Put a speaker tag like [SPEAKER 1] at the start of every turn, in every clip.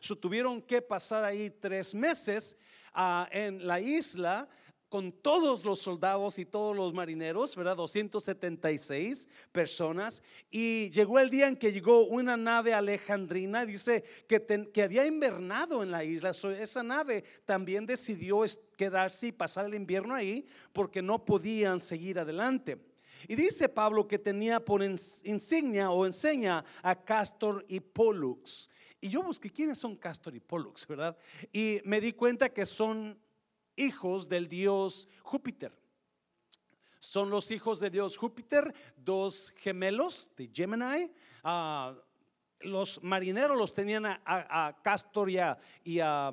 [SPEAKER 1] So, tuvieron que pasar ahí tres meses ah, en la isla con todos los soldados y todos los marineros, ¿verdad? 276 personas. Y llegó el día en que llegó una nave alejandrina, dice que, había invernado en la isla. esa nave también decidió quedarse y pasar el invierno ahí porque no podían seguir adelante. Y dice Pablo que tenía por insignia o enseña a Castor y Pollux. Y yo busqué quiénes son Castor y Pollux, ¿verdad? Y me di cuenta que son hijos del dios Júpiter. Son los hijos de dios Júpiter, dos gemelos de Gemini. Ah, los marineros los tenían a, Castor y a,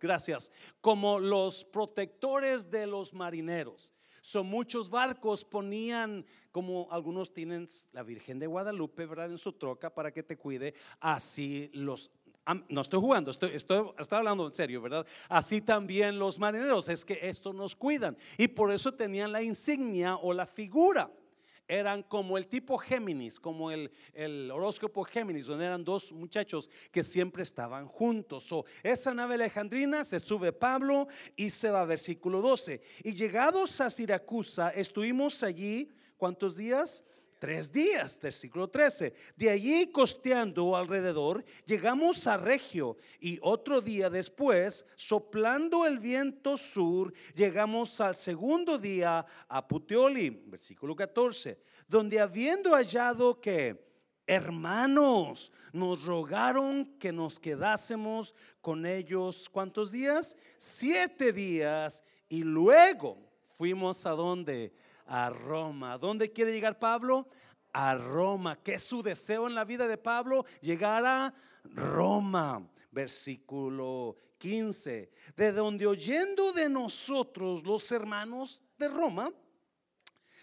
[SPEAKER 1] gracias, como los protectores de los marineros. Son muchos barcos ponían, como algunos tienen la Virgen de Guadalupe, ¿verdad? En su troca para que te cuide. Así los no estoy jugando, estoy, estoy, estoy, hablando en serio, ¿verdad? Así también los marineros, es que esto nos cuidan. Y por eso tenían la insignia o la figura. Eran como el tipo Géminis, como el, el horóscopo Géminis, donde eran dos muchachos que siempre estaban juntos. o esa nave alejandrina se sube Pablo y se va, versículo 12. Y llegados a Siracusa, estuvimos allí, ¿cuántos días? Tres días, versículo 13. De allí costeando alrededor, llegamos a Regio y otro día después, soplando el viento sur, llegamos al segundo día a Puteoli, versículo 14, donde habiendo hallado que hermanos nos rogaron que nos quedásemos con ellos, ¿cuántos días? Siete días y luego fuimos a donde a Roma. ¿Dónde quiere llegar Pablo? A Roma. ¿Qué es su deseo en la vida de Pablo? Llegar a Roma. Versículo 15. De donde oyendo de nosotros los hermanos de Roma,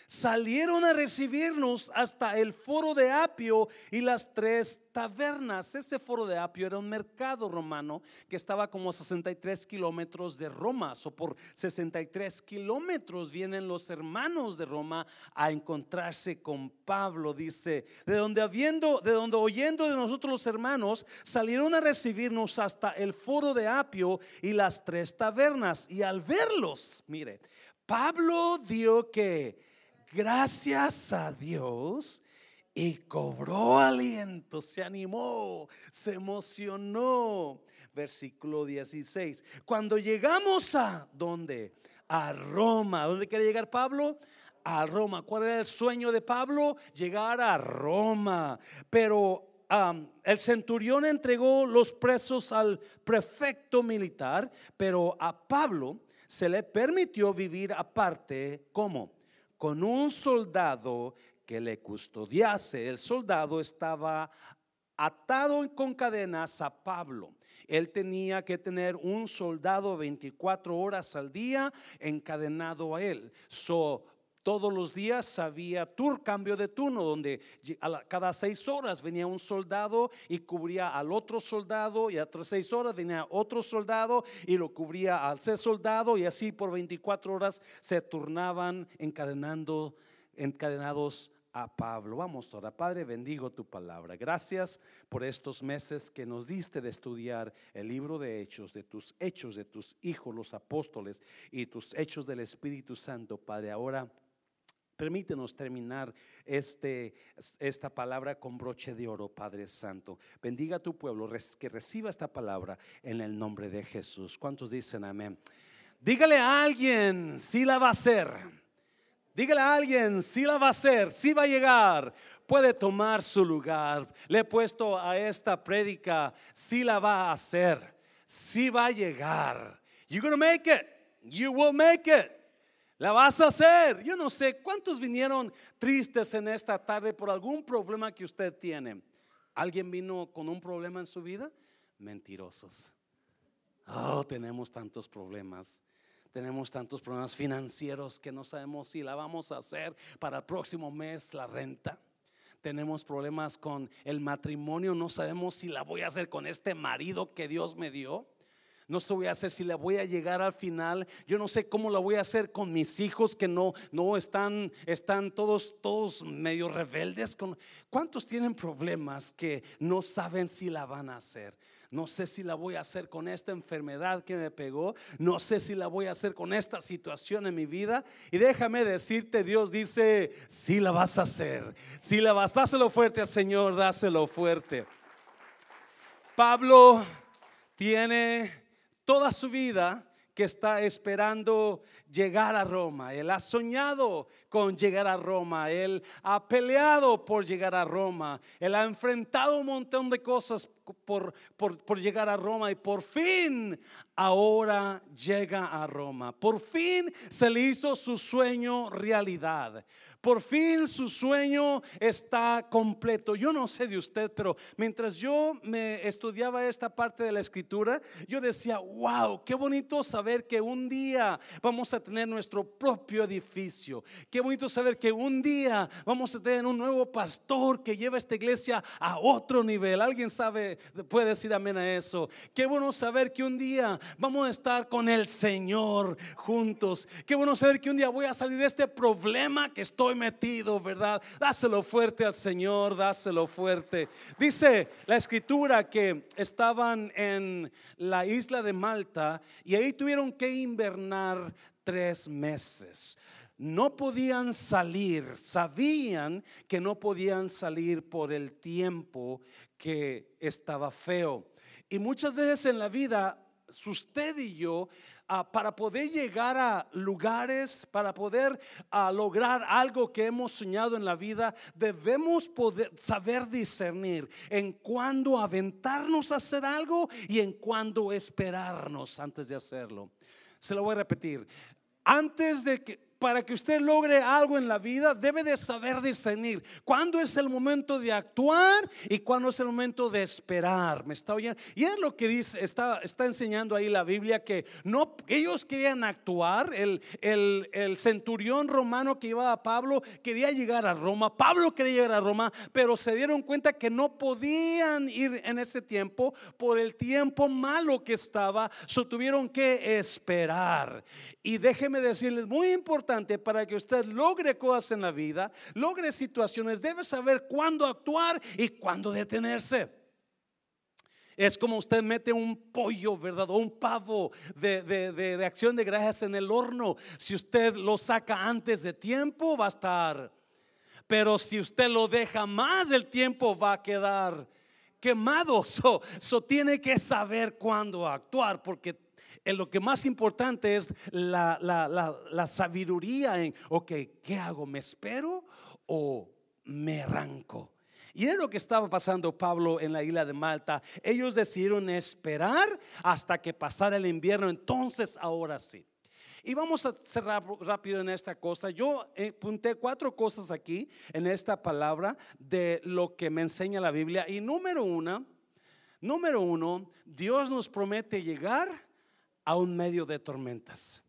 [SPEAKER 1] salieron a recibirnos hasta el foro de Apio y las tres tabernas. Ese foro de Apio era un mercado romano que estaba como 63 kilómetros de Roma. O por 63 kilómetros vienen los hermanos de Roma a encontrarse con Pablo. Dice, de donde habiendo, de donde oyendo de nosotros los hermanos, salieron a recibirnos hasta el foro de Apio y las tres tabernas. Y al verlos, mire, Pablo dio que gracias a Dios y cobró aliento, se animó, se emocionó. Versículo 16. Cuando llegamos a dónde? A Roma. ¿Dónde quiere llegar Pablo? A Roma. ¿Cuál era el sueño de Pablo? Llegar a Roma. Pero el centurión entregó los presos al prefecto militar, pero a Pablo se le permitió vivir aparte, ¿cómo? Con un soldado que le custodiase. El soldado estaba atado con cadenas a Pablo. Él tenía que tener un soldado 24 horas al día encadenado a él. So, todos los días había tour, cambio de turno, donde cada seis horas venía un soldado y cubría al otro soldado, y a otras seis horas venía otro soldado y lo cubría al ser soldado, y así por 24 horas se turnaban encadenando, encadenados a Pablo. Vamos ahora, Padre, bendigo tu palabra. Gracias por estos meses que nos diste de estudiar el libro de hechos, de tus hechos, de tus hijos, los apóstoles y tus hechos del Espíritu Santo, Padre. Ahora Permítenos terminar este, esta palabra con broche de oro, Padre Santo. Bendiga a tu pueblo, que reciba esta palabra en el nombre de Jesús. ¿Cuántos dicen amén? Dígale a alguien si la va a hacer. Dígale a alguien si la va a hacer, si va a llegar, puede tomar su lugar. Le he puesto a esta prédica, si la va a hacer, si va a llegar. You're gonna make it. You will make it. La vas a hacer. Yo no sé cuántos vinieron tristes en esta tarde por algún problema que usted tiene. ¿Alguien vino con un problema en su vida? Mentirosos. Oh, tenemos tantos problemas. Tenemos tantos problemas financieros que no sabemos si la vamos a hacer para el próximo mes la renta. Tenemos problemas con el matrimonio, no sabemos si la voy a hacer con este marido que Dios me dio No sé voy a hacer si la voy a llegar al final. Yo no sé cómo la voy a hacer con mis hijos que no, no están, están todos, todos medio rebeldes. Con, ¿Cuántos tienen problemas que no saben si la van a hacer? No sé si la voy a hacer con esta enfermedad que me pegó. No sé si la voy a hacer con esta situación en mi vida. Y déjame decirte, Dios dice, si la vas a hacer. Si la vas, dáselo fuerte al Señor, dáselo fuerte. Pablo tiene toda su vida que está esperando llegar a Roma. Él ha soñado con llegar a Roma. Él ha peleado por llegar a Roma. Él ha enfrentado un montón de cosas por, por, llegar a Roma y por fin ahora llega a Roma. Por fin se le hizo su sueño realidad. Por fin su sueño está completo. Yo no sé de usted, pero mientras yo me estudiaba esta parte de la escritura, yo decía, wow, qué bonito saber que un día vamos a tener nuestro propio edificio. Qué bonito saber que un día vamos a tener un nuevo pastor que lleva esta iglesia a otro nivel. ¿Alguien sabe, puede decir amén a eso? Qué bueno saber que un día vamos a estar con el Señor juntos. Qué bueno saber que un día voy a salir de este problema que estoy metido, ¿verdad? Dáselo fuerte al Señor, dáselo fuerte. Dice la escritura que estaban en la isla de Malta y ahí tuvieron que invernar tres meses. No podían salir, sabían que no podían salir por el tiempo que estaba feo. Y muchas veces en la vida, usted y yo para poder llegar a lugares, para poder lograr algo que hemos soñado en la vida, debemos poder saber discernir en cuándo aventarnos a hacer algo y en cuándo esperarnos antes de hacerlo. Se lo voy a repetir. Antes de que para que usted logre algo en la vida, debe de saber discernir cuándo es el momento de actuar y cuándo es el momento de esperar. ¿Me está oyendo? Y es lo que dice, está, está enseñando ahí la Biblia que no, ellos querían actuar. El, el, centurión romano que iba a Pablo quería llegar a Roma. Pablo quería llegar a Roma, pero se dieron cuenta que no podían ir en ese tiempo por el tiempo malo que estaba. So tuvieron que esperar. Y déjeme decirles, muy importante para que usted logre cosas en la vida, logre situaciones, debe saber cuándo actuar y cuándo detenerse. Es como usted mete un pollo, ¿verdad? O un pavo de, de, acción de gracias en el horno. Si usted lo saca antes de tiempo, va a estar. Pero si usted lo deja más del tiempo, va a quedar quemado. So, so tiene que saber cuándo actuar, porque lo que más importante es la, sabiduría en, ok, ¿qué hago? ¿Me espero o me arranco? Y es lo que estaba pasando Pablo en la isla de Malta. Ellos decidieron esperar hasta que pasara el invierno. Entonces, ahora sí. Y vamos a cerrar rápido en esta cosa. Yo apunté cuatro cosas aquí en esta palabra de lo que me enseña la Biblia. Y número uno, número uno, Dios nos promete llegar a un medio de tormentas.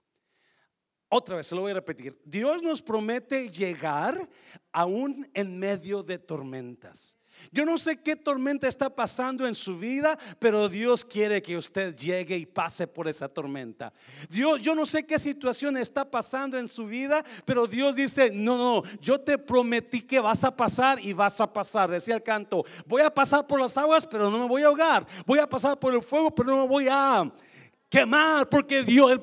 [SPEAKER 1] Otra vez, se lo voy a repetir. Dios nos promete llegar aún en medio de tormentas. Yo no sé qué tormenta está pasando en su vida, pero Dios quiere que usted llegue y pase por esa tormenta. Dios, yo no sé qué situación está pasando en su vida, pero Dios dice, no, no, yo te prometí que vas a pasar y vas a pasar. Decía el canto, voy a pasar por las aguas, pero no me voy a ahogar. Voy a pasar por el fuego, pero no me voy a quemar, porque Dios,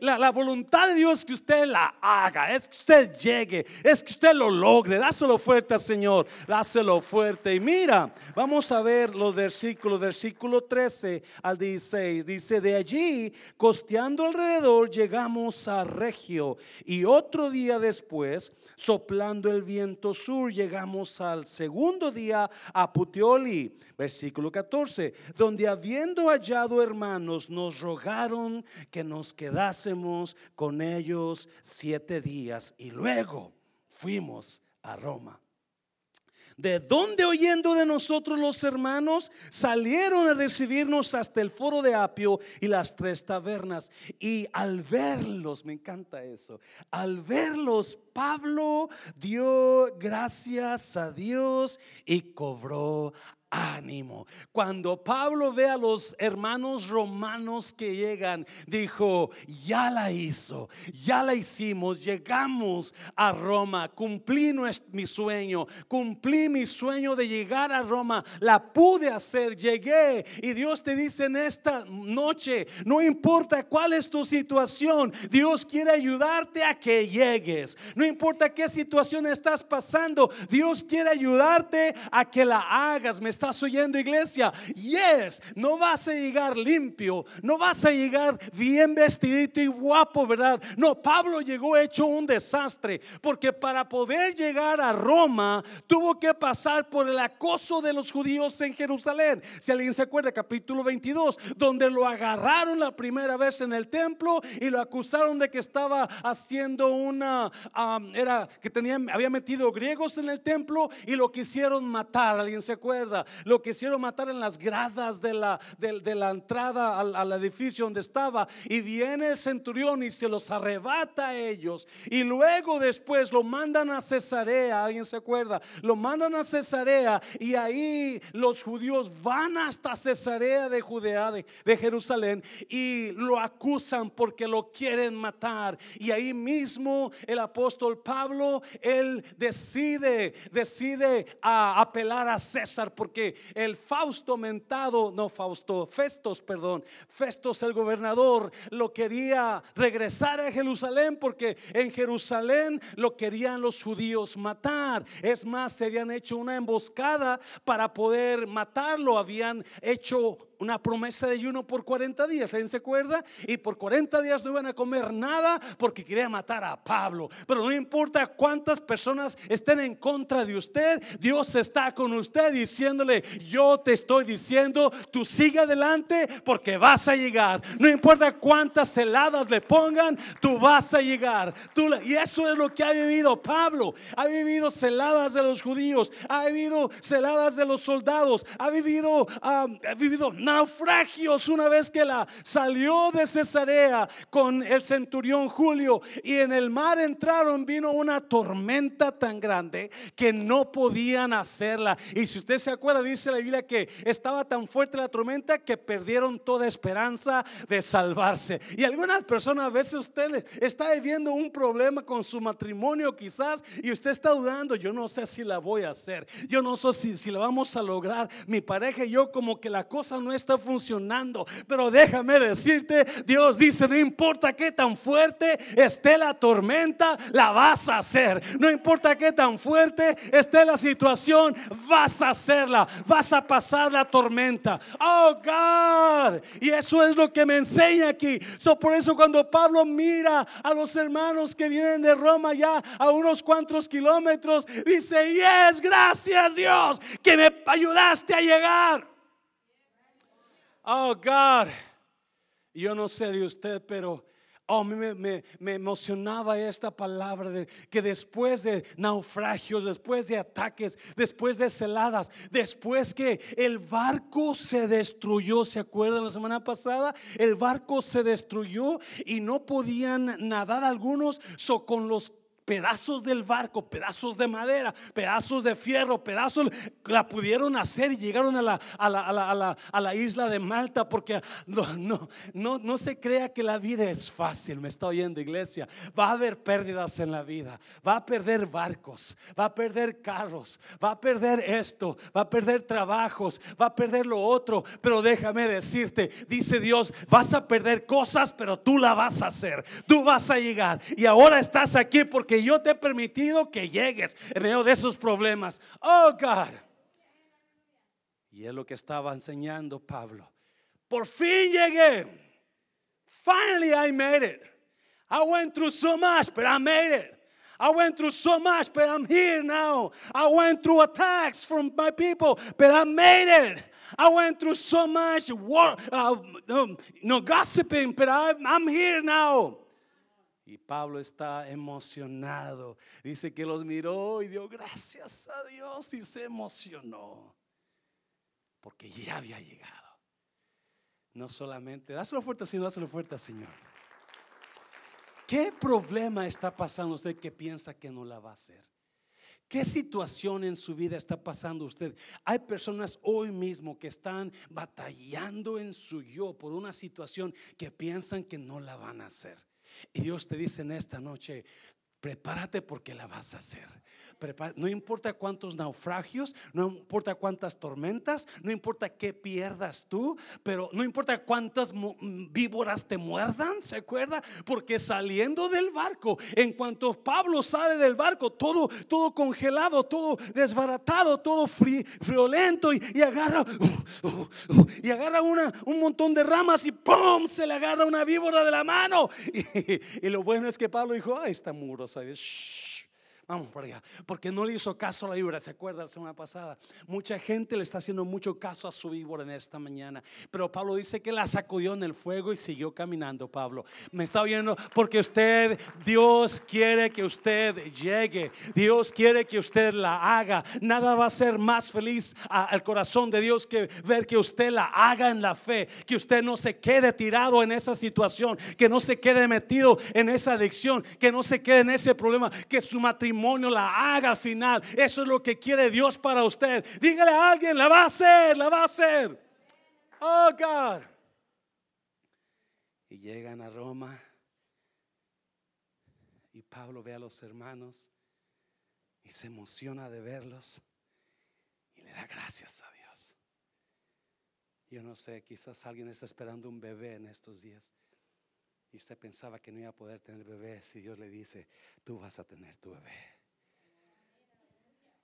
[SPEAKER 1] la, voluntad de Dios es que usted la haga, es que usted llegue, es que usted lo logre. Dáselo fuerte al Señor, dáselo fuerte. Y mira, vamos a ver los versículos, versículo 13 al 16. Dice, de allí, costeando alrededor, llegamos a Regio. Y otro día después, soplando el viento sur, llegamos al segundo día a Puteoli. Versículo 14, donde habiendo hallado hermanos, nos rogaron que nos quedásemos con ellos siete días y luego fuimos a Roma. De donde oyendo de nosotros los hermanos salieron a recibirnos hasta el foro de Apio y las tres tabernas. Y al verlos, me encanta eso, al verlos, Pablo dio gracias a Dios y cobró ánimo. Cuando Pablo ve a los hermanos romanos que llegan, dijo, ya la hizo, ya la hicimos, llegamos a Roma, cumplí mi sueño, cumplí mi sueño de llegar a Roma, la pude hacer, llegué y Dios te dice en esta noche, no importa cuál es tu situación, Dios quiere ayudarte a que llegues, no importa qué situación estás pasando, Dios quiere ayudarte a que la hagas. ¿Me estás oyendo, iglesia? Yes, no vas a llegar limpio, no vas a llegar bien vestidito y guapo, ¿verdad? No, Pablo llegó hecho un desastre, porque para poder llegar a Roma tuvo que pasar por el acoso de los judíos en Jerusalén. Si alguien se acuerda, capítulo 22, donde lo agarraron la primera vez en el templo y lo acusaron de que estaba haciendo una, era que tenía, había metido griegos en el templo y lo quisieron matar. ¿Alguien se acuerda? Lo quisieron matar en las gradas de la, de, la entrada al, edificio donde estaba. Y viene el centurión y se los arrebata a ellos. Y luego después lo mandan a Cesarea. ¿Alguien se acuerda? Lo mandan a Cesarea y ahí los judíos van hasta Cesarea de Judea, de, de Jerusalén, y lo acusan porque lo quieren matar. Y ahí mismo el apóstol Pablo, él decide, decide a apelar a César porque el Fausto mentado, no Fausto, Festos, perdón, Festos el gobernador lo quería regresar a Jerusalén porque en Jerusalén lo querían los judíos matar. Es más, se habían hecho una emboscada para poder matarlo, habían hecho una promesa de ayuno por 40 días, ¿se acuerda? Y por 40 días no iban a comer nada porque quería matar a Pablo. Pero no importa cuántas personas estén en contra de usted, Dios está con usted diciéndole, yo te estoy diciendo, tú sigue adelante porque vas a llegar. No importa cuántas heladas le pongan, tú vas a llegar. y eso es lo que ha vivido Pablo. Ha vivido celadas de los judíos, ha vivido celadas de los soldados, ha vivido, ha vivido naufragios una vez que la salió de Cesarea con el centurión Julio y en el mar entraron, vino una tormenta tan grande que no podían hacerla. Y si usted se acuerda, dice la Biblia que estaba tan fuerte la tormenta que perdieron toda esperanza de salvarse. Y algunas personas a veces usted está viviendo un problema con su matrimonio quizás y usted está dudando, yo no sé si la voy a hacer, yo no sé si, si la vamos a lograr. Mi pareja y yo como que la cosa no está funcionando. Pero déjame decirte, Dios dice, no importa qué tan fuerte esté la tormenta, la vas a hacer. No importa qué tan fuerte esté la situación, vas a hacerla. Vas a pasar la tormenta. Oh God. Y eso es lo que me enseña aquí. So, por eso cuando Pablo mira a los hermanos que vienen de Roma ya a unos cuantos kilómetros, dice, yes, gracias Dios, que me ayudaste a llegar. Oh, God. Yo no sé de usted, pero oh, me, me, emocionaba esta palabra de que después de naufragios, después de ataques, después de celadas, después que el barco se destruyó, ¿se acuerdan la semana pasada? El barco se destruyó y no podían nadar algunos, so con los pedazos del barco, pedazos de madera, pedazos de fierro, pedazos, la pudieron hacer y llegaron a la, a la, a la, a la, isla de Malta porque no, no, no, no se crea que la vida es fácil, me está oyendo iglesia, va a haber pérdidas en la vida, va a perder barcos, va a perder carros, va a perder esto, va a perder trabajos, va a perder lo otro, pero déjame decirte, dice Dios, vas a perder cosas, pero tú la vas a hacer, tú vas a llegar. Y ahora estás aquí porque yo te he permitido que llegues en medio de esos problemas. Oh God. Y es lo que estaba enseñando Pablo. Por fin llegué. Finally I made it. I went through so much, but I made it. I went through so much, but I'm here now. I went through attacks from my people, but I made it. I went through so much war, uh, no, gossiping, but I'm here now. Y Pablo está emocionado. Dice que los miró y dio gracias a Dios y se emocionó. Porque ya había llegado. No solamente, dáselo fuerte, Señor, dáselo fuerte, Señor. ¿Qué problema está pasando usted que piensa que no la va a hacer? ¿Qué situación en su vida está pasando usted? Hay personas hoy mismo que están batallando en su yo por una situación que piensan que no la van a hacer. Y Dios te dice en esta noche, prepárate porque la vas a hacer. No importa cuántos naufragios, no importa cuántas tormentas, no importa qué pierdas tú, pero no importa cuántas víboras te muerdan, ¿se acuerda? Porque saliendo del barco, en cuanto Pablo sale del barco, todo, todo congelado, todo desbaratado, todo friolento y, agarra, y agarra una, un montón de ramas y ¡pum! Se le agarra una víbora de la mano. Y, lo bueno es que Pablo dijo, ay, está muro, ¿sabes? Vamos por allá. Porque no le hizo caso a la víbora. ¿Se acuerda la semana pasada? Mucha gente le está haciendo mucho caso a su víbora en esta mañana. Pero Pablo dice que la sacudió en el fuego y siguió caminando, Pablo. Me está oyendo porque usted, Dios quiere que usted llegue. Dios quiere que usted la haga. Nada va a ser más feliz al corazón de Dios que ver que usted la haga en la fe. Que usted no se quede tirado en esa situación. Que no se quede metido en esa adicción. Que no se quede en ese problema. Que su matrimonio la haga al final. Eso es lo que quiere Dios para usted. Dígale a alguien, la va a hacer, la va a hacer. Oh God. Y llegan a Roma. Y Pablo ve a los hermanos y se emociona de verlos y le da gracias a Dios. Yo no sé, quizás alguien está esperando un bebé en estos días y usted pensaba que no iba a poder tener bebé si Dios le dice, tú vas a tener tu bebé.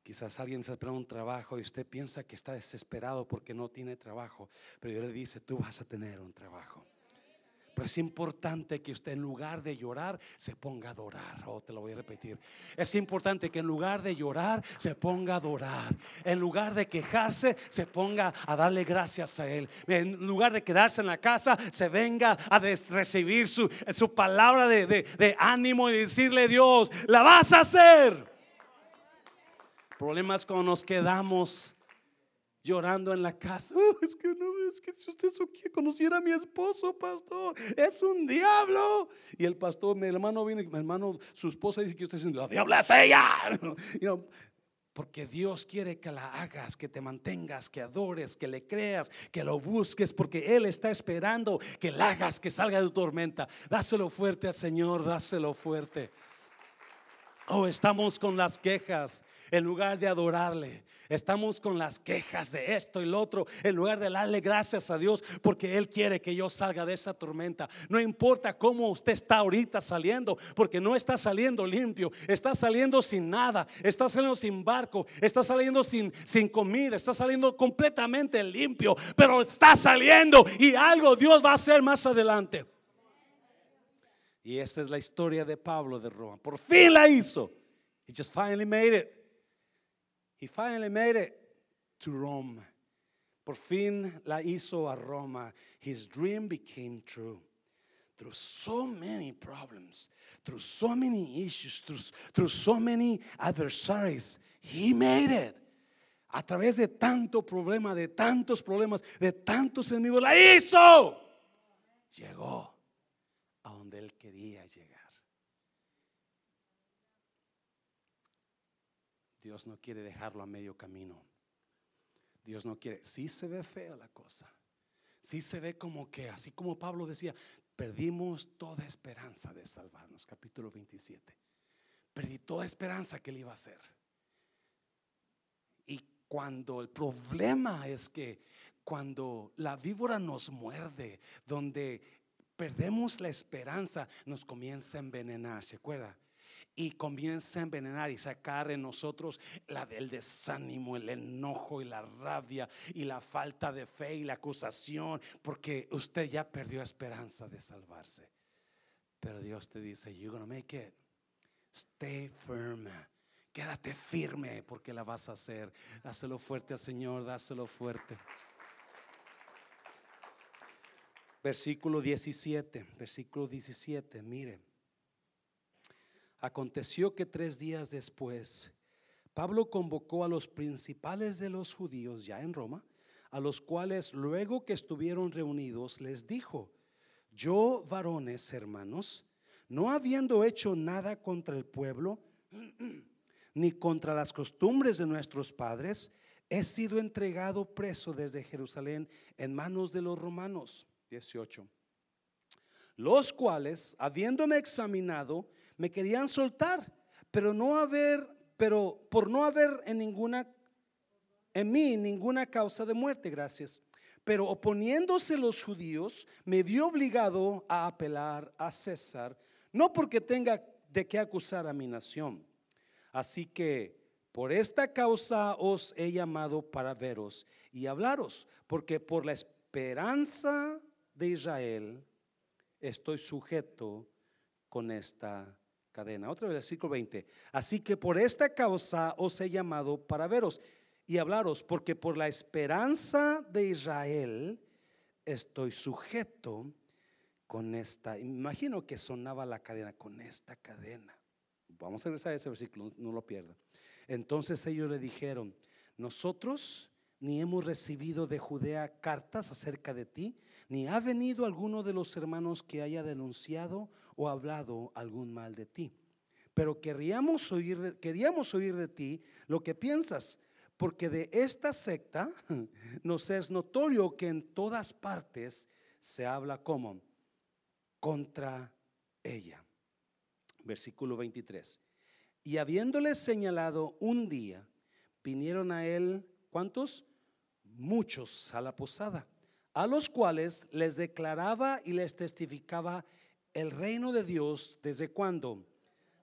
[SPEAKER 1] Quizás alguien está esperando un trabajo y usted piensa que está desesperado porque no tiene trabajo, pero Dios le dice, tú vas a tener un trabajo. Pero es importante que usted en lugar de llorar se ponga a adorar. Oh, te lo voy a repetir. Es importante que en lugar de llorar se ponga a adorar. En lugar de quejarse se ponga a darle gracias a Él. En lugar de quedarse en la casa se venga a recibir su, su palabra de, de ánimo y decirle Dios, la vas a hacer. Problemas cuando nos quedamos llorando en la casa. Oh, es que no, es que si usted conociera a mi esposo, pastor, es un diablo. Y el pastor, mi hermano viene, mi hermano, su esposa dice que usted es un la diabla es ella. porque Dios quiere que la hagas, que te mantengas, que adores, que le creas, que lo busques, porque Él está esperando que la hagas, que salga de tu tormenta. Dáselo fuerte al Señor, dáselo fuerte. Oh, estamos con las quejas en lugar de adorarle. Estamos con las quejas de esto y lo otro en lugar de darle gracias a Dios porque Él quiere que yo salga de esa tormenta. No importa cómo usted está ahorita saliendo, porque no está saliendo limpio, está saliendo sin nada, está saliendo sin barco, está saliendo sin, sin comida, está saliendo completamente limpio, pero está saliendo y algo Dios va a hacer más adelante. Y esa es la historia de Pablo de Roma. Por fin la hizo. He just finally made it. He finally made it to Rome. Por fin la hizo a Roma. His dream became true. Through so many problems, through so many issues, through, through so many adversaries, he made it. A través de tanto problema, de tantos problemas, de tantos enemigos, la hizo. Llegó donde él quería llegar. Dios no quiere dejarlo a medio camino. Dios no quiere. Si se ve fea la cosa. Si se ve como que, así como Pablo decía, perdimos toda esperanza de salvarnos. Capítulo 27. Perdí toda esperanza que él iba a hacer. Y cuando el problema es que cuando la víbora nos muerde, donde perdemos la esperanza, nos comienza a envenenar, ¿se acuerda? Y comienza a envenenar y sacar en nosotros la del desánimo, el enojo y la rabia y la falta de fe y la acusación, porque usted ya perdió esperanza de salvarse. Pero Dios te dice, you're gonna make it. Stay firm. Quédate firme porque la vas a hacer. Dáselo fuerte al Señor, dáselo fuerte. Versículo 17, versículo 17, mire. Aconteció que tres días después, Pablo convocó a los principales de los judíos ya en Roma, a los cuales luego que estuvieron reunidos les dijo, yo varones hermanos, no habiendo hecho nada contra el pueblo,
[SPEAKER 2] ni contra las costumbres de nuestros padres, he sido entregado preso desde Jerusalén en manos de los romanos. 18. Los cuales, habiéndome examinado, me querían soltar, pero no haber, pero por no haber en ninguna en mí ninguna causa de muerte, gracias. Pero oponiéndose los judíos, me vio obligado a apelar a César, no porque tenga de qué acusar a mi nación. Así que por esta causa os he llamado para veros y hablaros, porque por la esperanza de Israel estoy sujeto con esta cadena. Otro versículo 20. Así que por esta causa os he llamado para veros y hablaros, porque por la esperanza de Israel estoy sujeto con esta. Imagino que sonaba la cadena, con esta cadena. Vamos a regresar a ese versículo, no lo pierdan. Entonces ellos le dijeron, nosotros ni hemos recibido de Judea cartas acerca de ti, ni ha venido alguno de los hermanos que haya denunciado o hablado algún mal de ti. Pero queríamos oír, queríamos oír de ti lo que piensas porque de esta secta nos es notorio que en todas partes se habla como contra ella. Versículo 23. Y habiéndole señalado un día, vinieron a él, ¿cuántos? Muchos a la posada, a los cuales les declaraba y les testificaba el reino de Dios desde cuándo?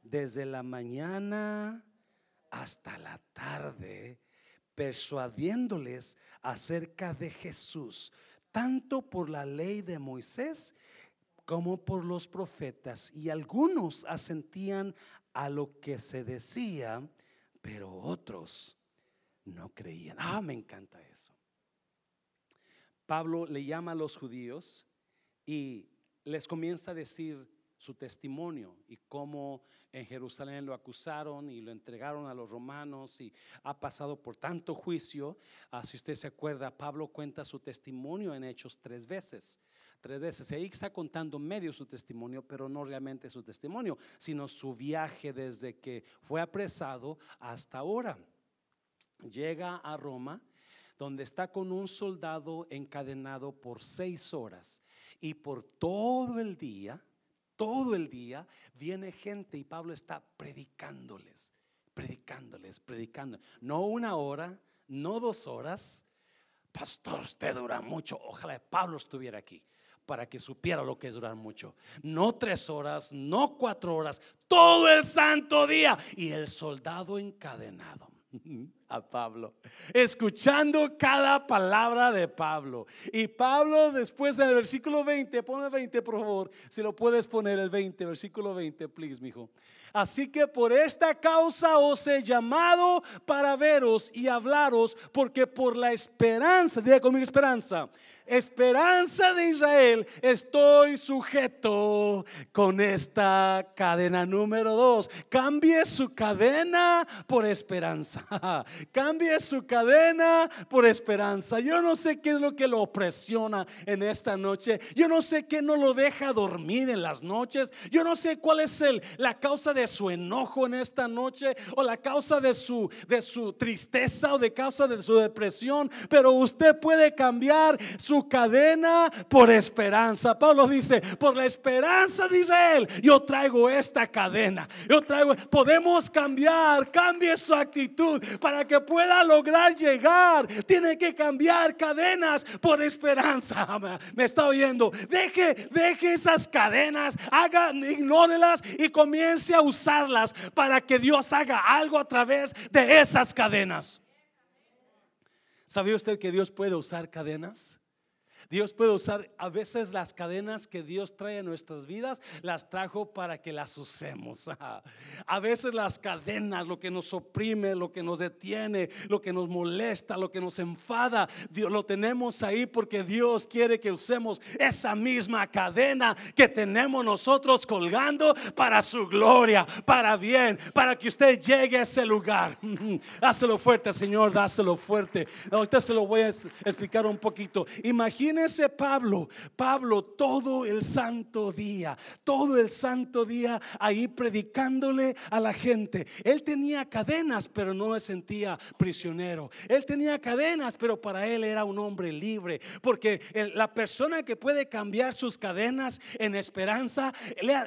[SPEAKER 2] Desde la mañana hasta la tarde persuadiéndoles acerca de Jesús, tanto por la ley de Moisés como por los profetas. Y algunos asentían a lo que se decía, pero otros no creían. Ah, me encanta eso. Pablo le llama a los judíos y les comienza a decir su testimonio y cómo en Jerusalén lo acusaron y lo entregaron a los romanos y ha pasado por tanto juicio. Ah, si usted se acuerda, Pablo cuenta su testimonio en Hechos tres veces. Tres veces. Ahí está contando medio su testimonio, pero no realmente su testimonio, sino su viaje desde que fue apresado hasta ahora. Llega a Roma, donde está con un soldado encadenado por seis horas y por todo el día todo el día viene gente y Pablo está predicándoles, predicándoles, predicando. No una hora, no dos horas. Pastor, usted dura mucho. Ojalá Pablo estuviera aquí para que supiera lo que es durar mucho. No tres horas, no cuatro horas, todo el santo día. Y el soldado encadenado Pablo, escuchando cada palabra de Pablo. Y Pablo después del versículo 20, pon el 20 por favor, si lo puedes poner el 20, versículo 20, please, mijo. Así que por esta causa os he llamado para veros y hablaros, porque por la esperanza, diga conmigo esperanza, esperanza de Israel, estoy sujeto con esta cadena número dos. Cambie su cadena por esperanza. Cambie su cadena por esperanza. Yo no sé qué es lo que lo presiona en esta noche. Yo no sé qué no lo deja dormir en las noches. Yo no sé cuál es el, la causa de su enojo en esta noche o la causa de su, de su tristeza o de causa de su depresión. Pero usted puede cambiar su cadena por esperanza. Pablo dice, por la esperanza de Israel, yo traigo esta cadena. Yo traigo, podemos cambiar, cambie su actitud para que pueda lograr llegar. Tiene que cambiar cadenas por esperanza. Me está oyendo. Deje, deje esas cadenas, haga, ignórelas y comience a usarlas para que Dios haga algo a través de esas cadenas. ¿Sabía usted que Dios puede usar cadenas? Dios puede usar a veces las cadenas que Dios trae en nuestras vidas, las trajo para que las usemos. A veces las cadenas, lo que nos oprime, lo que nos detiene, lo que nos molesta, lo que nos enfada, Dios lo tenemos ahí porque Dios quiere que usemos esa misma cadena que tenemos nosotros colgando para su gloria, para bien, para que usted llegue a ese lugar. Dáselo fuerte, Señor, dáselo fuerte. Ahorita se lo voy a explicar un poquito. Imagínese Imagínense Pablo, Pablo todo el santo día, todo el santo día ahí predicándole a la gente. Él tenía cadenas, pero no se sentía prisionero. Él tenía cadenas, pero para él era un hombre libre, porque la persona que puede cambiar sus cadenas en esperanza,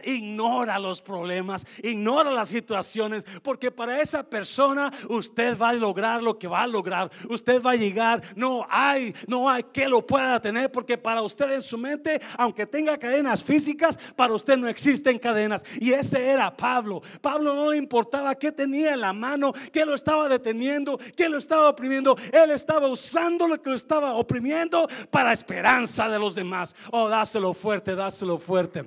[SPEAKER 2] ignora los problemas, ignora las situaciones, porque para esa persona usted va a lograr lo que va a lograr. Usted va a llegar, no hay, no hay que lo pueda tener, porque para usted en su mente, aunque tenga cadenas físicas, para usted no existen cadenas. Y ese era Pablo. Pablo no le importaba qué tenía en la mano, qué lo estaba deteniendo, qué lo estaba oprimiendo. Él estaba usando lo que lo estaba oprimiendo para esperanza de los demás. Oh, dáselo fuerte, dáselo fuerte.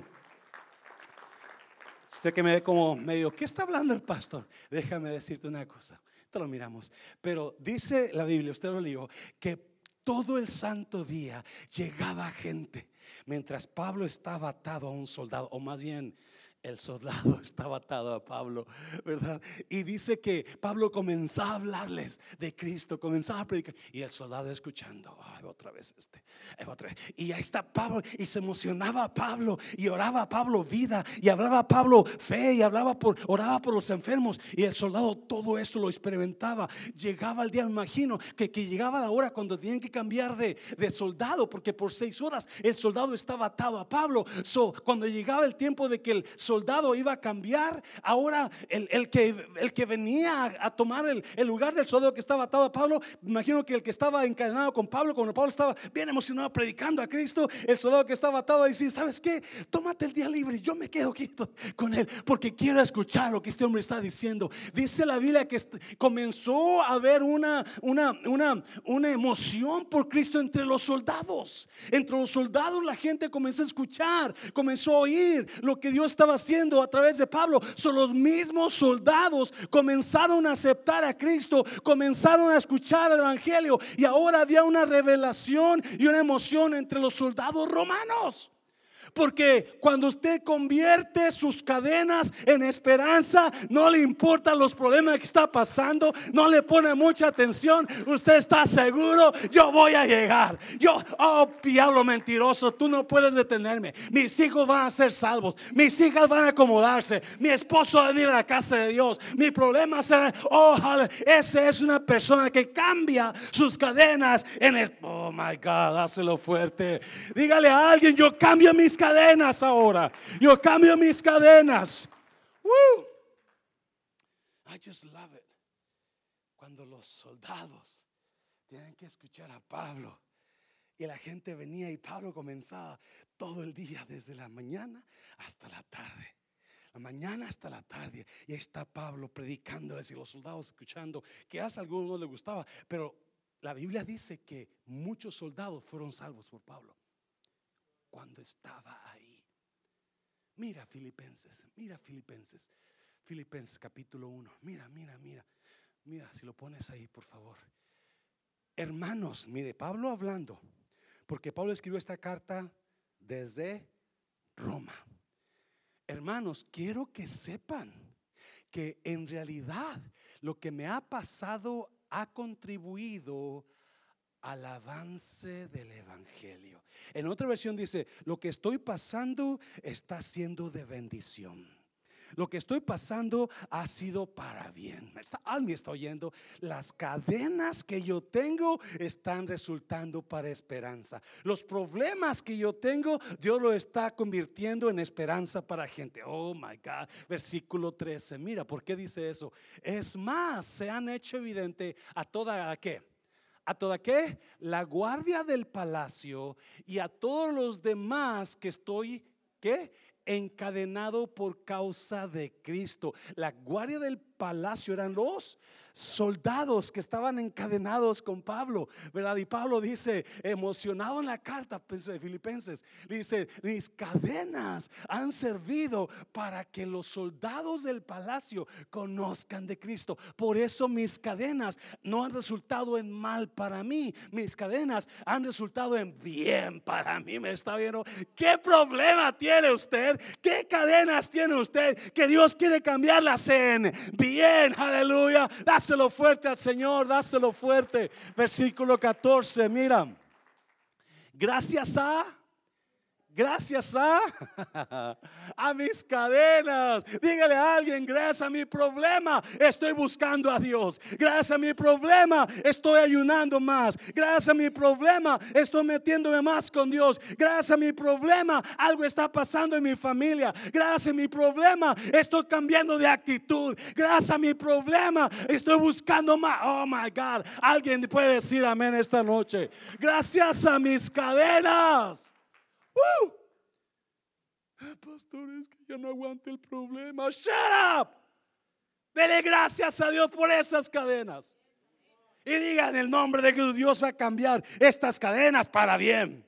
[SPEAKER 2] Sé que me ve como medio, ¿qué está hablando el pastor? Déjame decirte una cosa. Te lo miramos. Pero dice la Biblia, usted lo leyó, que todo el santo día llegaba gente. Mientras Pablo estaba atado a un soldado, o más bien el soldado estaba atado a Pablo, ¿verdad? Y dice que Pablo comenzaba a hablarles de Cristo, comenzaba a predicar, y el soldado escuchando, otra vez este, otra vez. Y ahí está Pablo, y se emocionaba a Pablo, y oraba a Pablo vida, y hablaba a Pablo fe, y hablaba por, oraba por los enfermos, y el soldado todo esto lo experimentaba. Llegaba el día, imagino, que, que llegaba la hora cuando tenían que cambiar de, de soldado, porque por seis horas el soldado estaba atado a Pablo. So, cuando llegaba el tiempo de que el soldado iba a cambiar, ahora el, que, el que venía a, tomar el, lugar del soldado que estaba atado a Pablo, imagino que el que estaba encadenado con Pablo, cuando Pablo estaba bien emocionado predicando a Cristo, el soldado que estaba atado sí, ¿sabes qué? Tómate el día libre, yo me quedo quieto con él, porque quiero escuchar lo que este hombre está diciendo. Dice la Biblia que comenzó a haber una, una, una, una emoción por Cristo entre los soldados. Entre los soldados la gente comenzó a escuchar, comenzó a oír lo que Dios estaba haciendo a través de Pablo. Son los mismos soldados comenzaron a aceptar a Cristo, comenzaron a escuchar el Evangelio y ahora había una revelación y una emoción entre los soldados romanos. Porque cuando usted convierte sus cadenas en esperanza, no le importan los problemas que está pasando, no le pone mucha atención, usted está seguro, yo voy a llegar. Yo, oh, diablo mentiroso, tú no puedes detenerme. Mis hijos van a ser salvos, mis hijas van a acomodarse, mi esposo va a venir a la casa de Dios, mi problema será, oh, esa es una persona que cambia sus cadenas en el, oh my God, dáselo fuerte. Dígale a alguien, yo cambio mis cadenas ahora. Yo cambio mis cadenas. I just love it. Cuando los soldados tienen que escuchar a Pablo y la gente venía y Pablo comenzaba todo el día, desde la mañana hasta la tarde. La mañana hasta la tarde. Y ahí está Pablo predicándoles y los soldados escuchando, que a algunos no le gustaba, pero la Biblia dice que muchos soldados fueron salvos por Pablo cuando estaba ahí. Mira Filipenses, mira Filipenses, Filipenses capítulo 1. Mira, mira, mira, mira, si lo pones ahí, por favor. Hermanos, mire, Pablo hablando, porque Pablo escribió esta carta desde Roma. Hermanos, quiero que sepan que en realidad lo que me ha pasado ha contribuido al avance del Evangelio. En otra versión dice, lo que estoy pasando está siendo de bendición. Lo que estoy pasando ha sido para bien. Alguien está oyendo. Las cadenas que yo tengo están resultando para esperanza. Los problemas que yo tengo, Dios lo está convirtiendo en esperanza para gente. Oh my God. Versículo 13. Mira, ¿por qué dice eso? Es más, se han hecho evidente a toda a qué a toda qué? La guardia del palacio y a todos los demás que estoy, ¿qué? Encadenado por causa de Cristo. La guardia del palacio eran los soldados que estaban encadenados con Pablo, ¿verdad? Y Pablo dice, emocionado en la carta pues, de Filipenses, dice, mis cadenas han servido para que los soldados del palacio conozcan de Cristo. Por eso mis cadenas no han resultado en mal para mí, mis cadenas han resultado en bien para mí. ¿Me está viendo? ¿Qué problema tiene usted? ¿Qué cadenas tiene usted que Dios quiere cambiarlas en bien? Aleluya. Dáselo fuerte al Señor, dáselo fuerte. Versículo 14, mira.
[SPEAKER 1] Gracias a Gracias a, a mis cadenas. Dígale a alguien, gracias a mi problema estoy buscando a Dios. Gracias a mi problema estoy ayunando más. Gracias a mi problema estoy metiéndome más con Dios. Gracias a mi problema algo está pasando en mi familia. Gracias a mi problema estoy cambiando de actitud. Gracias a mi problema estoy buscando más. Oh my God. Alguien puede decir amén esta noche. Gracias a mis cadenas. ¡Woo! Pastor, es que ya no aguante el problema. Shut up. Dele gracias a Dios por esas cadenas. Y digan el nombre de que Dios va a cambiar estas cadenas para bien.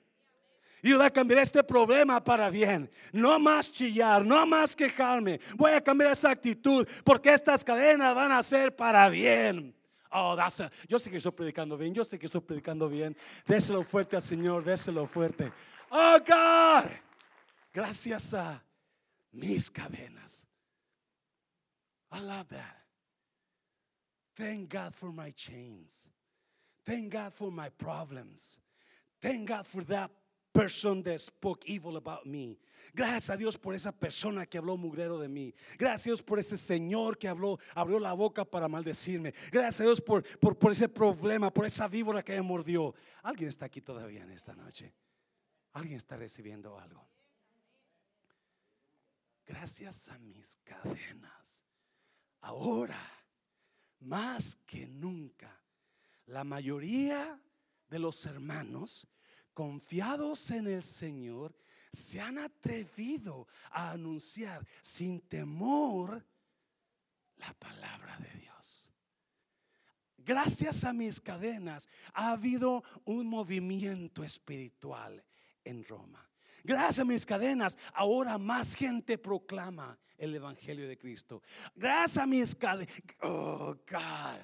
[SPEAKER 1] Y va a cambiar este problema para bien. No más chillar, no más quejarme. Voy a cambiar esa actitud porque estas cadenas van a ser para bien. Oh, that's yo sé que estoy predicando bien, yo sé que estoy predicando bien. Déselo fuerte al Señor, déselo fuerte. Oh, God. Gracias a mis cadenas. I love that. Thank God for my chains. Thank God for my problems. Thank God for that person that spoke evil about me. Gracias a Dios por esa persona que habló mugrero de mí. Gracias a Dios por ese Señor que habló, abrió la boca para maldecirme. Gracias a Dios por, por, por ese problema, por esa víbora que me mordió. Alguien está aquí todavía en esta noche. Alguien está recibiendo algo. Gracias a mis cadenas. Ahora, más que nunca, la mayoría de los hermanos confiados en el Señor se han atrevido a anunciar sin temor la palabra de Dios. Gracias a mis cadenas ha habido un movimiento espiritual en Roma. Gracias a mis cadenas, ahora más gente proclama el Evangelio de Cristo. Gracias a mis cadenas. Oh, God.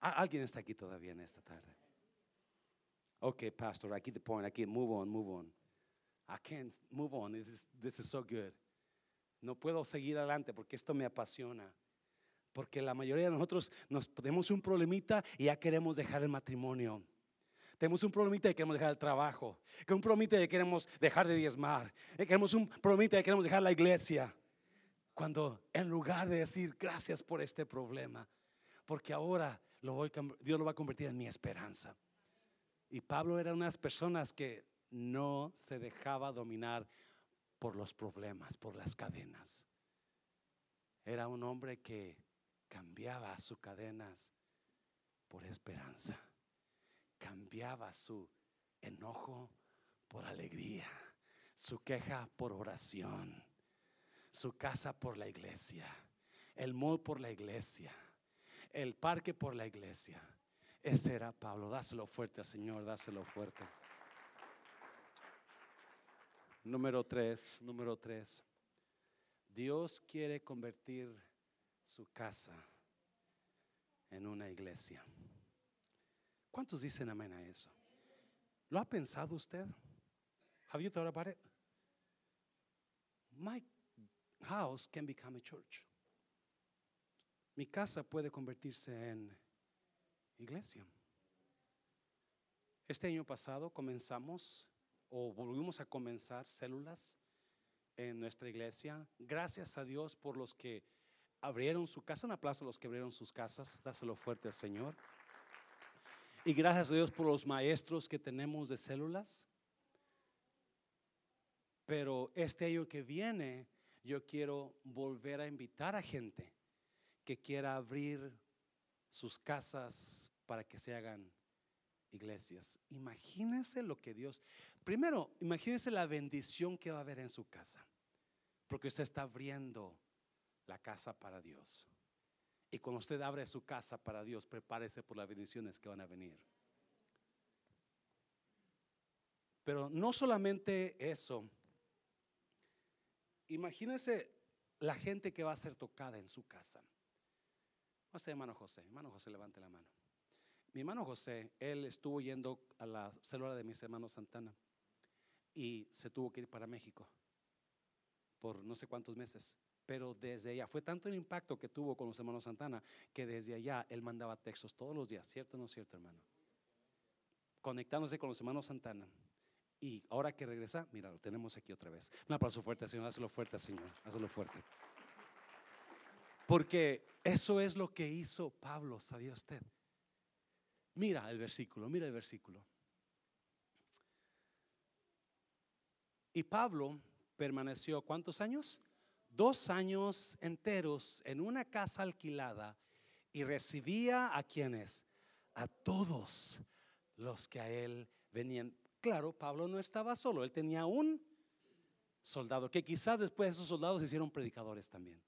[SPEAKER 1] Alguien está aquí todavía en esta tarde. Ok, pastor, get the point. Get move on, move on. I can't move on. This is, this is so good. No puedo seguir adelante porque esto me apasiona. Porque la mayoría de nosotros nos tenemos un problemita y ya queremos dejar el matrimonio. Tenemos un problemita y queremos dejar el trabajo. Que un problemita y queremos dejar de diezmar. Queremos un problemita y queremos dejar la iglesia. Cuando en lugar de decir gracias por este problema, porque ahora lo voy, Dios lo va a convertir en mi esperanza. Y Pablo era una de las personas que no se dejaba dominar por los problemas, por las cadenas. Era un hombre que cambiaba sus cadenas por esperanza. Cambiaba su enojo por alegría, su queja por oración, su casa por la iglesia, el mall por la iglesia, el parque por la iglesia. Ese era Pablo. Dáselo fuerte, Señor, dáselo fuerte. Número tres, número tres. Dios quiere convertir su casa en una iglesia. ¿Cuántos dicen amén a eso? ¿Lo ha pensado usted? Have you thought about it? My house can become a church. Mi casa puede convertirse en iglesia. Este año pasado comenzamos o volvimos a comenzar células en nuestra iglesia. Gracias a Dios por los que abrieron su casa. Un aplauso a los que abrieron sus casas. Dáselo fuerte al Señor. Y gracias a Dios por los maestros que tenemos de células. Pero este año que viene, yo quiero volver a invitar a gente que quiera abrir sus casas para que se hagan iglesias. Imagínense lo que Dios, primero, imagínense la bendición que va a haber en su casa, porque usted está abriendo la casa para Dios. Y cuando usted abre su casa para Dios, prepárese por las bendiciones que van a venir. Pero no solamente eso. Imagínese la gente que va a ser tocada en su casa. No sé, hermano José. Hermano José, levante la mano. Mi hermano José, él estuvo yendo a la célula de mis hermanos Santana y se tuvo que ir para México por no sé cuántos meses
[SPEAKER 2] Pero desde allá, fue tanto el impacto que tuvo con los hermanos Santana que desde allá él mandaba textos todos los días, ¿cierto o no es cierto, hermano? Conectándose con los hermanos Santana. Y ahora que regresa, mira, lo tenemos aquí otra vez. Un aplauso fuerte, Señor, hazlo fuerte, Señor, hazlo fuerte. Porque eso es lo que hizo Pablo, ¿sabía usted? Mira el versículo, mira el versículo. Y Pablo permaneció cuántos años? Dos años enteros en una casa alquilada y recibía a quienes? A todos los que a él venían. Claro, Pablo no estaba solo, él tenía un soldado, que quizás después esos soldados se hicieron predicadores también.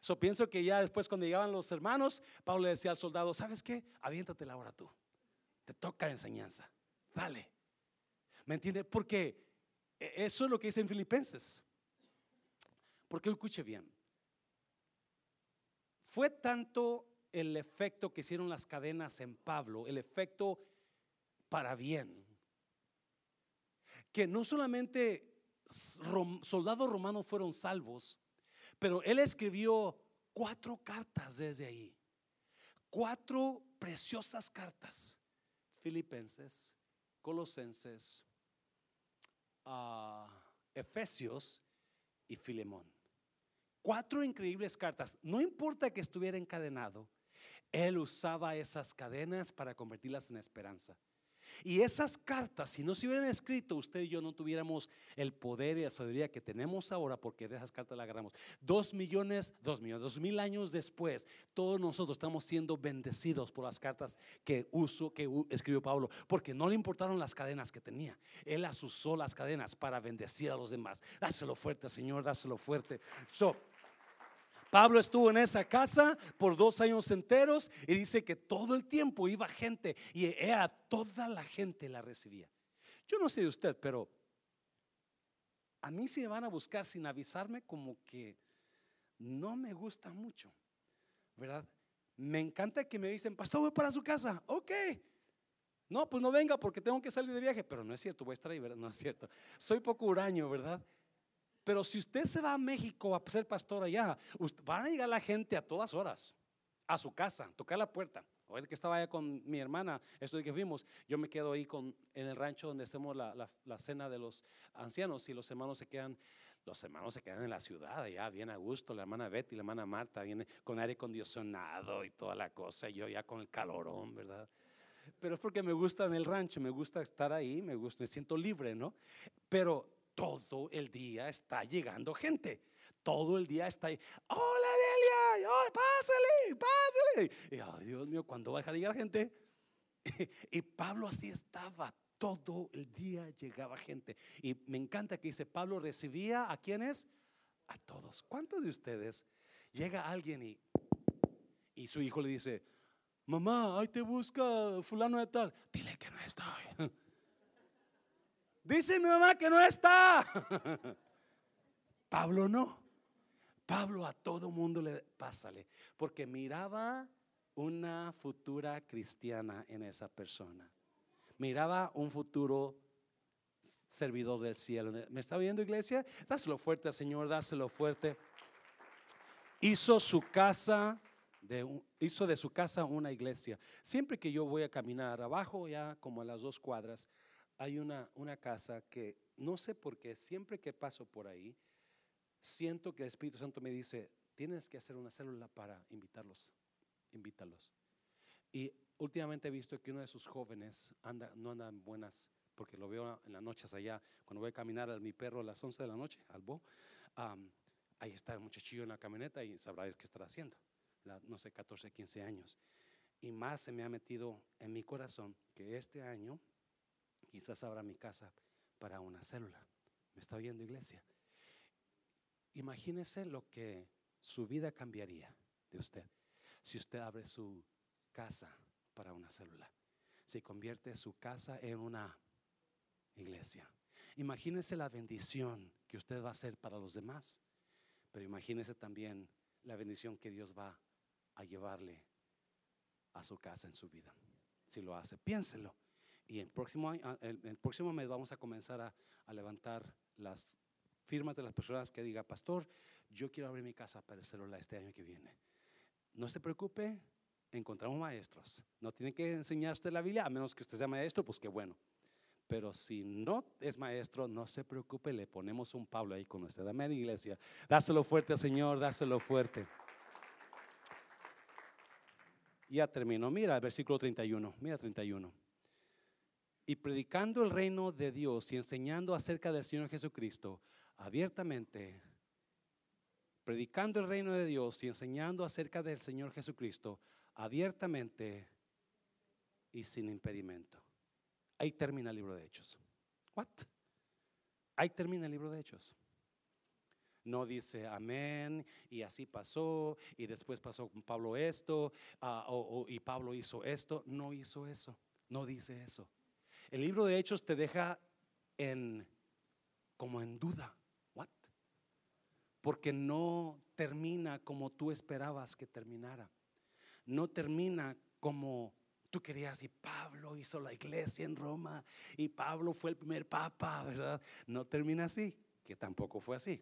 [SPEAKER 2] So pienso que ya después cuando llegaban los hermanos, Pablo le decía al soldado, ¿sabes qué? Aviéntate ahora tú. Te toca enseñanza. Dale. ¿Me entiende? Porque e, eso es lo que dice en Filipenses. Porque escuche bien. Fue tanto el efecto que hicieron las cadenas en Pablo, el efecto para bien, que no solamente soldados romanos fueron salvos, pero él escribió cuatro cartas desde ahí. Cuatro preciosas cartas. Filipenses, Colosenses, uh, Efesios y Filemón. Cuatro increíbles cartas. No importa que estuviera encadenado, él usaba esas cadenas para convertirlas en esperanza. Y esas cartas, si no se hubieran escrito, usted y yo no tuviéramos el poder y la sabiduría que tenemos ahora, porque de esas cartas la agarramos. Dos millones, dos millones, dos mil años después, todos nosotros estamos siendo bendecidos por las cartas que uso, que escribió Pablo, porque no le importaron las cadenas que tenía. Él las usó las cadenas para bendecir a los demás. Dáselo fuerte, Señor, dáselo fuerte. So, Pablo estuvo en esa casa por dos años enteros y dice que todo el tiempo iba gente y a toda la gente la recibía. Yo no sé de usted, pero a mí si me van a buscar sin avisarme como que no me gusta mucho, ¿verdad? Me encanta que me dicen, pastor, voy para su casa, ok. No, pues no venga porque tengo que salir de viaje, pero no es cierto, voy a estar ahí, ¿verdad? No es cierto. Soy poco huraño, ¿verdad? Pero si usted se va a México a ser pastor allá, van a llegar la gente a todas horas a su casa, tocar la puerta. O el que estaba allá con mi hermana, esto de que fuimos, yo me quedo ahí con, en el rancho donde hacemos la, la, cena de los ancianos y los hermanos se quedan, los hermanos se quedan en la ciudad allá, bien a gusto. La hermana Betty, la hermana Marta viene con aire acondicionado y toda la cosa, yo ya con el calorón, ¿verdad? Pero es porque me gusta en el rancho, me gusta estar ahí, me gusta, me siento libre, ¿no? Pero todo el día está llegando gente. Todo el día está ahí. Hola, Delia. Oh, pásale, pásale. Y, oh, Dios mío, ¿cuándo va a llegar gente? y Pablo así estaba. Todo el día llegaba gente. Y me encanta que dice, Pablo recibía a quienes? A todos. ¿Cuántos de ustedes llega alguien y, y su hijo le dice, mamá, ahí te busca fulano de tal? Dile que no estoy. Dice mi mamá que no está. Pablo no. Pablo a todo mundo le pásale, porque miraba una futura cristiana en esa persona. Miraba un futuro servidor del cielo. ¿Me está viendo iglesia? Dáselo fuerte, Señor, dáselo fuerte. Hizo su casa de, hizo de su casa una iglesia. Siempre que yo voy a caminar abajo, ya como a las dos cuadras, hay una, una casa que no sé por qué, siempre que paso por ahí, siento que el Espíritu Santo me dice, tienes que hacer una célula para invitarlos, invítalos. Y últimamente he visto que uno de sus jóvenes anda, no andan buenas, porque lo veo en las noches allá, cuando voy a caminar a mi perro a las 11 de la noche, al bo, ahí está el muchachillo en la camioneta y sabrá qué estará haciendo, no sé, 14, 15 años. Y más se me ha metido en mi corazón que este año quizás abra mi casa para una célula. ¿Me está oyendo iglesia? Imagínese lo que su vida cambiaría de usted si usted abre su casa para una célula. Si convierte su casa en una iglesia. Imagínese la bendición que usted va a hacer para los demás. Pero imagínese también la bendición que Dios va a llevarle a su casa en su vida. Si lo hace, piénselo. Y el próximo, ah, el, próximo mes vamos a comenzar a, levantar las firmas de las personas que diga, pastor, yo quiero abrir mi casa para el celular este año que viene. No se preocupe, encontramos maestros. No tiene que enseñar usted la Biblia, a menos que usted sea maestro, pues qué bueno. Pero si no es maestro, no se preocupe, le ponemos un Pablo ahí con usted. Amén, iglesia. Dáselo fuerte al Señor, dáselo fuerte. Ya terminó. Mira el versículo 31. Mira 31. Y predicando el reino de Dios y enseñando acerca del Señor Jesucristo abiertamente, predicando el reino de Dios y enseñando acerca del Señor Jesucristo abiertamente y sin impedimento. Ahí termina el libro de Hechos. What? Ahí termina el libro de Hechos. No dice amén y así pasó y después pasó con Pablo esto ah, y Pablo hizo esto. No hizo eso. No dice eso. El libro de Hechos te deja en como en duda. What? Porque no termina como tú esperabas que terminara. No termina como tú querías y Pablo hizo la iglesia en Roma y Pablo fue el primer papa, ¿verdad? No termina así, que tampoco fue así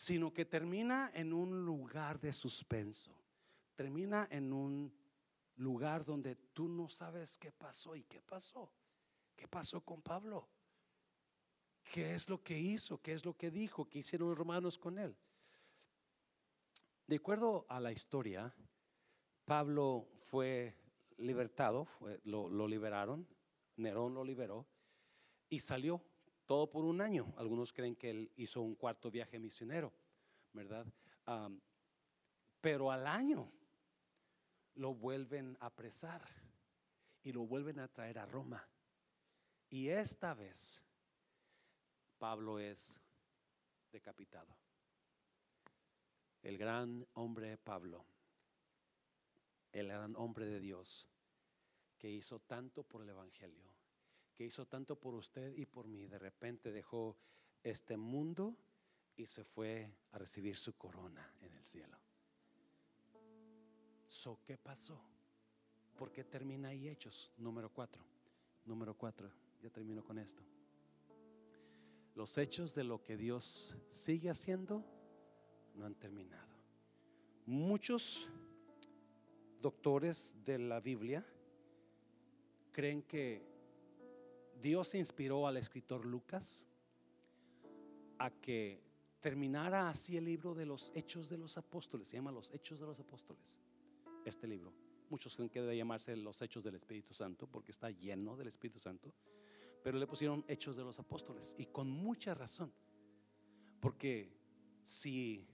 [SPEAKER 2] sino que termina en un lugar de suspenso, termina en un lugar donde tú no sabes qué pasó y qué pasó, qué pasó con Pablo, qué es lo que hizo, qué es lo que dijo, qué hicieron los romanos con él. De acuerdo a la historia, Pablo fue libertado, lo, liberaron, Nerón lo liberó y salió todo por un año. Algunos creen que él hizo un cuarto viaje misionero, ¿verdad? pero al año lo vuelven a apresar y lo vuelven a traer a Roma. Y esta vez Pablo es decapitado. El gran hombre Pablo, el gran hombre de Dios, que hizo tanto por el Evangelio que hizo tanto por usted y por mí, de repente dejó este mundo y se fue a recibir su corona en el cielo. So, ¿Qué pasó? ¿Por qué termina ahí Hechos? Número cuatro. Número cuatro. Ya termino con esto. Los hechos de lo que Dios sigue haciendo no han terminado. Muchos doctores de la Biblia creen que Dios inspiró al escritor Lucas a que terminara así el libro de los Hechos de los Apóstoles. Se llama Los Hechos de los Apóstoles. Este libro. Muchos creen que debe llamarse Los Hechos del Espíritu Santo porque está lleno del Espíritu Santo. Pero le pusieron Hechos de los Apóstoles. Y con mucha razón. Porque si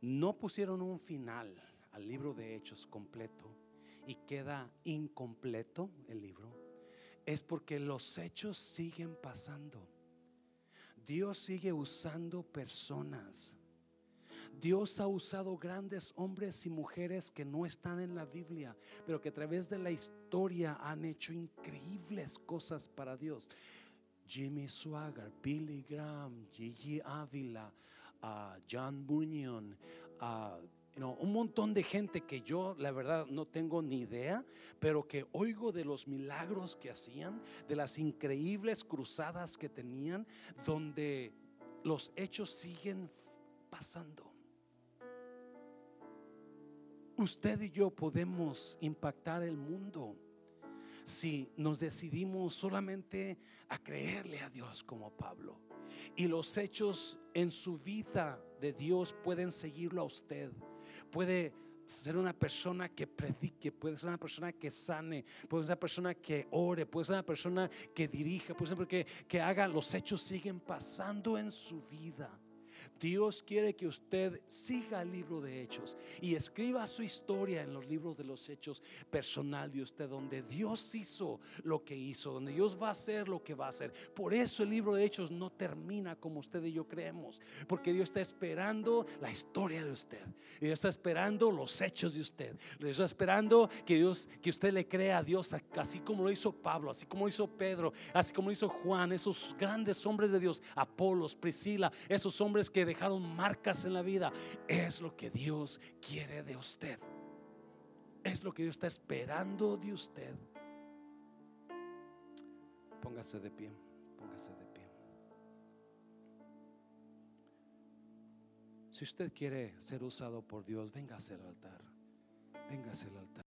[SPEAKER 2] no pusieron un final al libro de Hechos completo y queda incompleto el libro, es porque los hechos siguen pasando. Dios sigue usando personas. Dios ha usado grandes hombres y mujeres que no están en la Biblia, pero que a través de la historia han hecho increíbles cosas para Dios. Jimmy Swagger, Billy Graham, Gigi Ávila, uh, John Bunyan, uh, un montón de gente que yo la verdad no tengo ni idea, pero que oigo de los milagros que hacían, de las increíbles cruzadas que tenían, donde los hechos siguen pasando. Usted y yo podemos impactar el mundo si nos decidimos solamente a creerle a Dios como Pablo. Y los hechos en su vida de Dios pueden seguirlo a usted puede ser una persona que predique, puede ser una persona que sane, puede ser una persona que ore, puede ser una persona que dirija, puede ser que, que haga, los hechos siguen pasando en su vida. Dios quiere que usted siga el libro de Hechos y escriba su historia en los libros de los Hechos personal de usted, donde Dios hizo lo que hizo, donde Dios va a hacer lo que va a hacer. Por eso el libro de Hechos no termina como usted y yo creemos, porque Dios está esperando la historia de usted. Dios está esperando los hechos de usted. Dios está esperando que Dios, que usted le crea a Dios, así como lo hizo Pablo, así como lo hizo Pedro, así como lo hizo Juan, esos grandes hombres de Dios, Apolos, Priscila, esos hombres que dejaron marcas en la vida. Es lo que Dios quiere de usted. Es lo que Dios está esperando de usted. Póngase de pie, póngase de pie.
[SPEAKER 1] Si usted quiere ser usado por Dios, véngase al altar. Véngase al altar.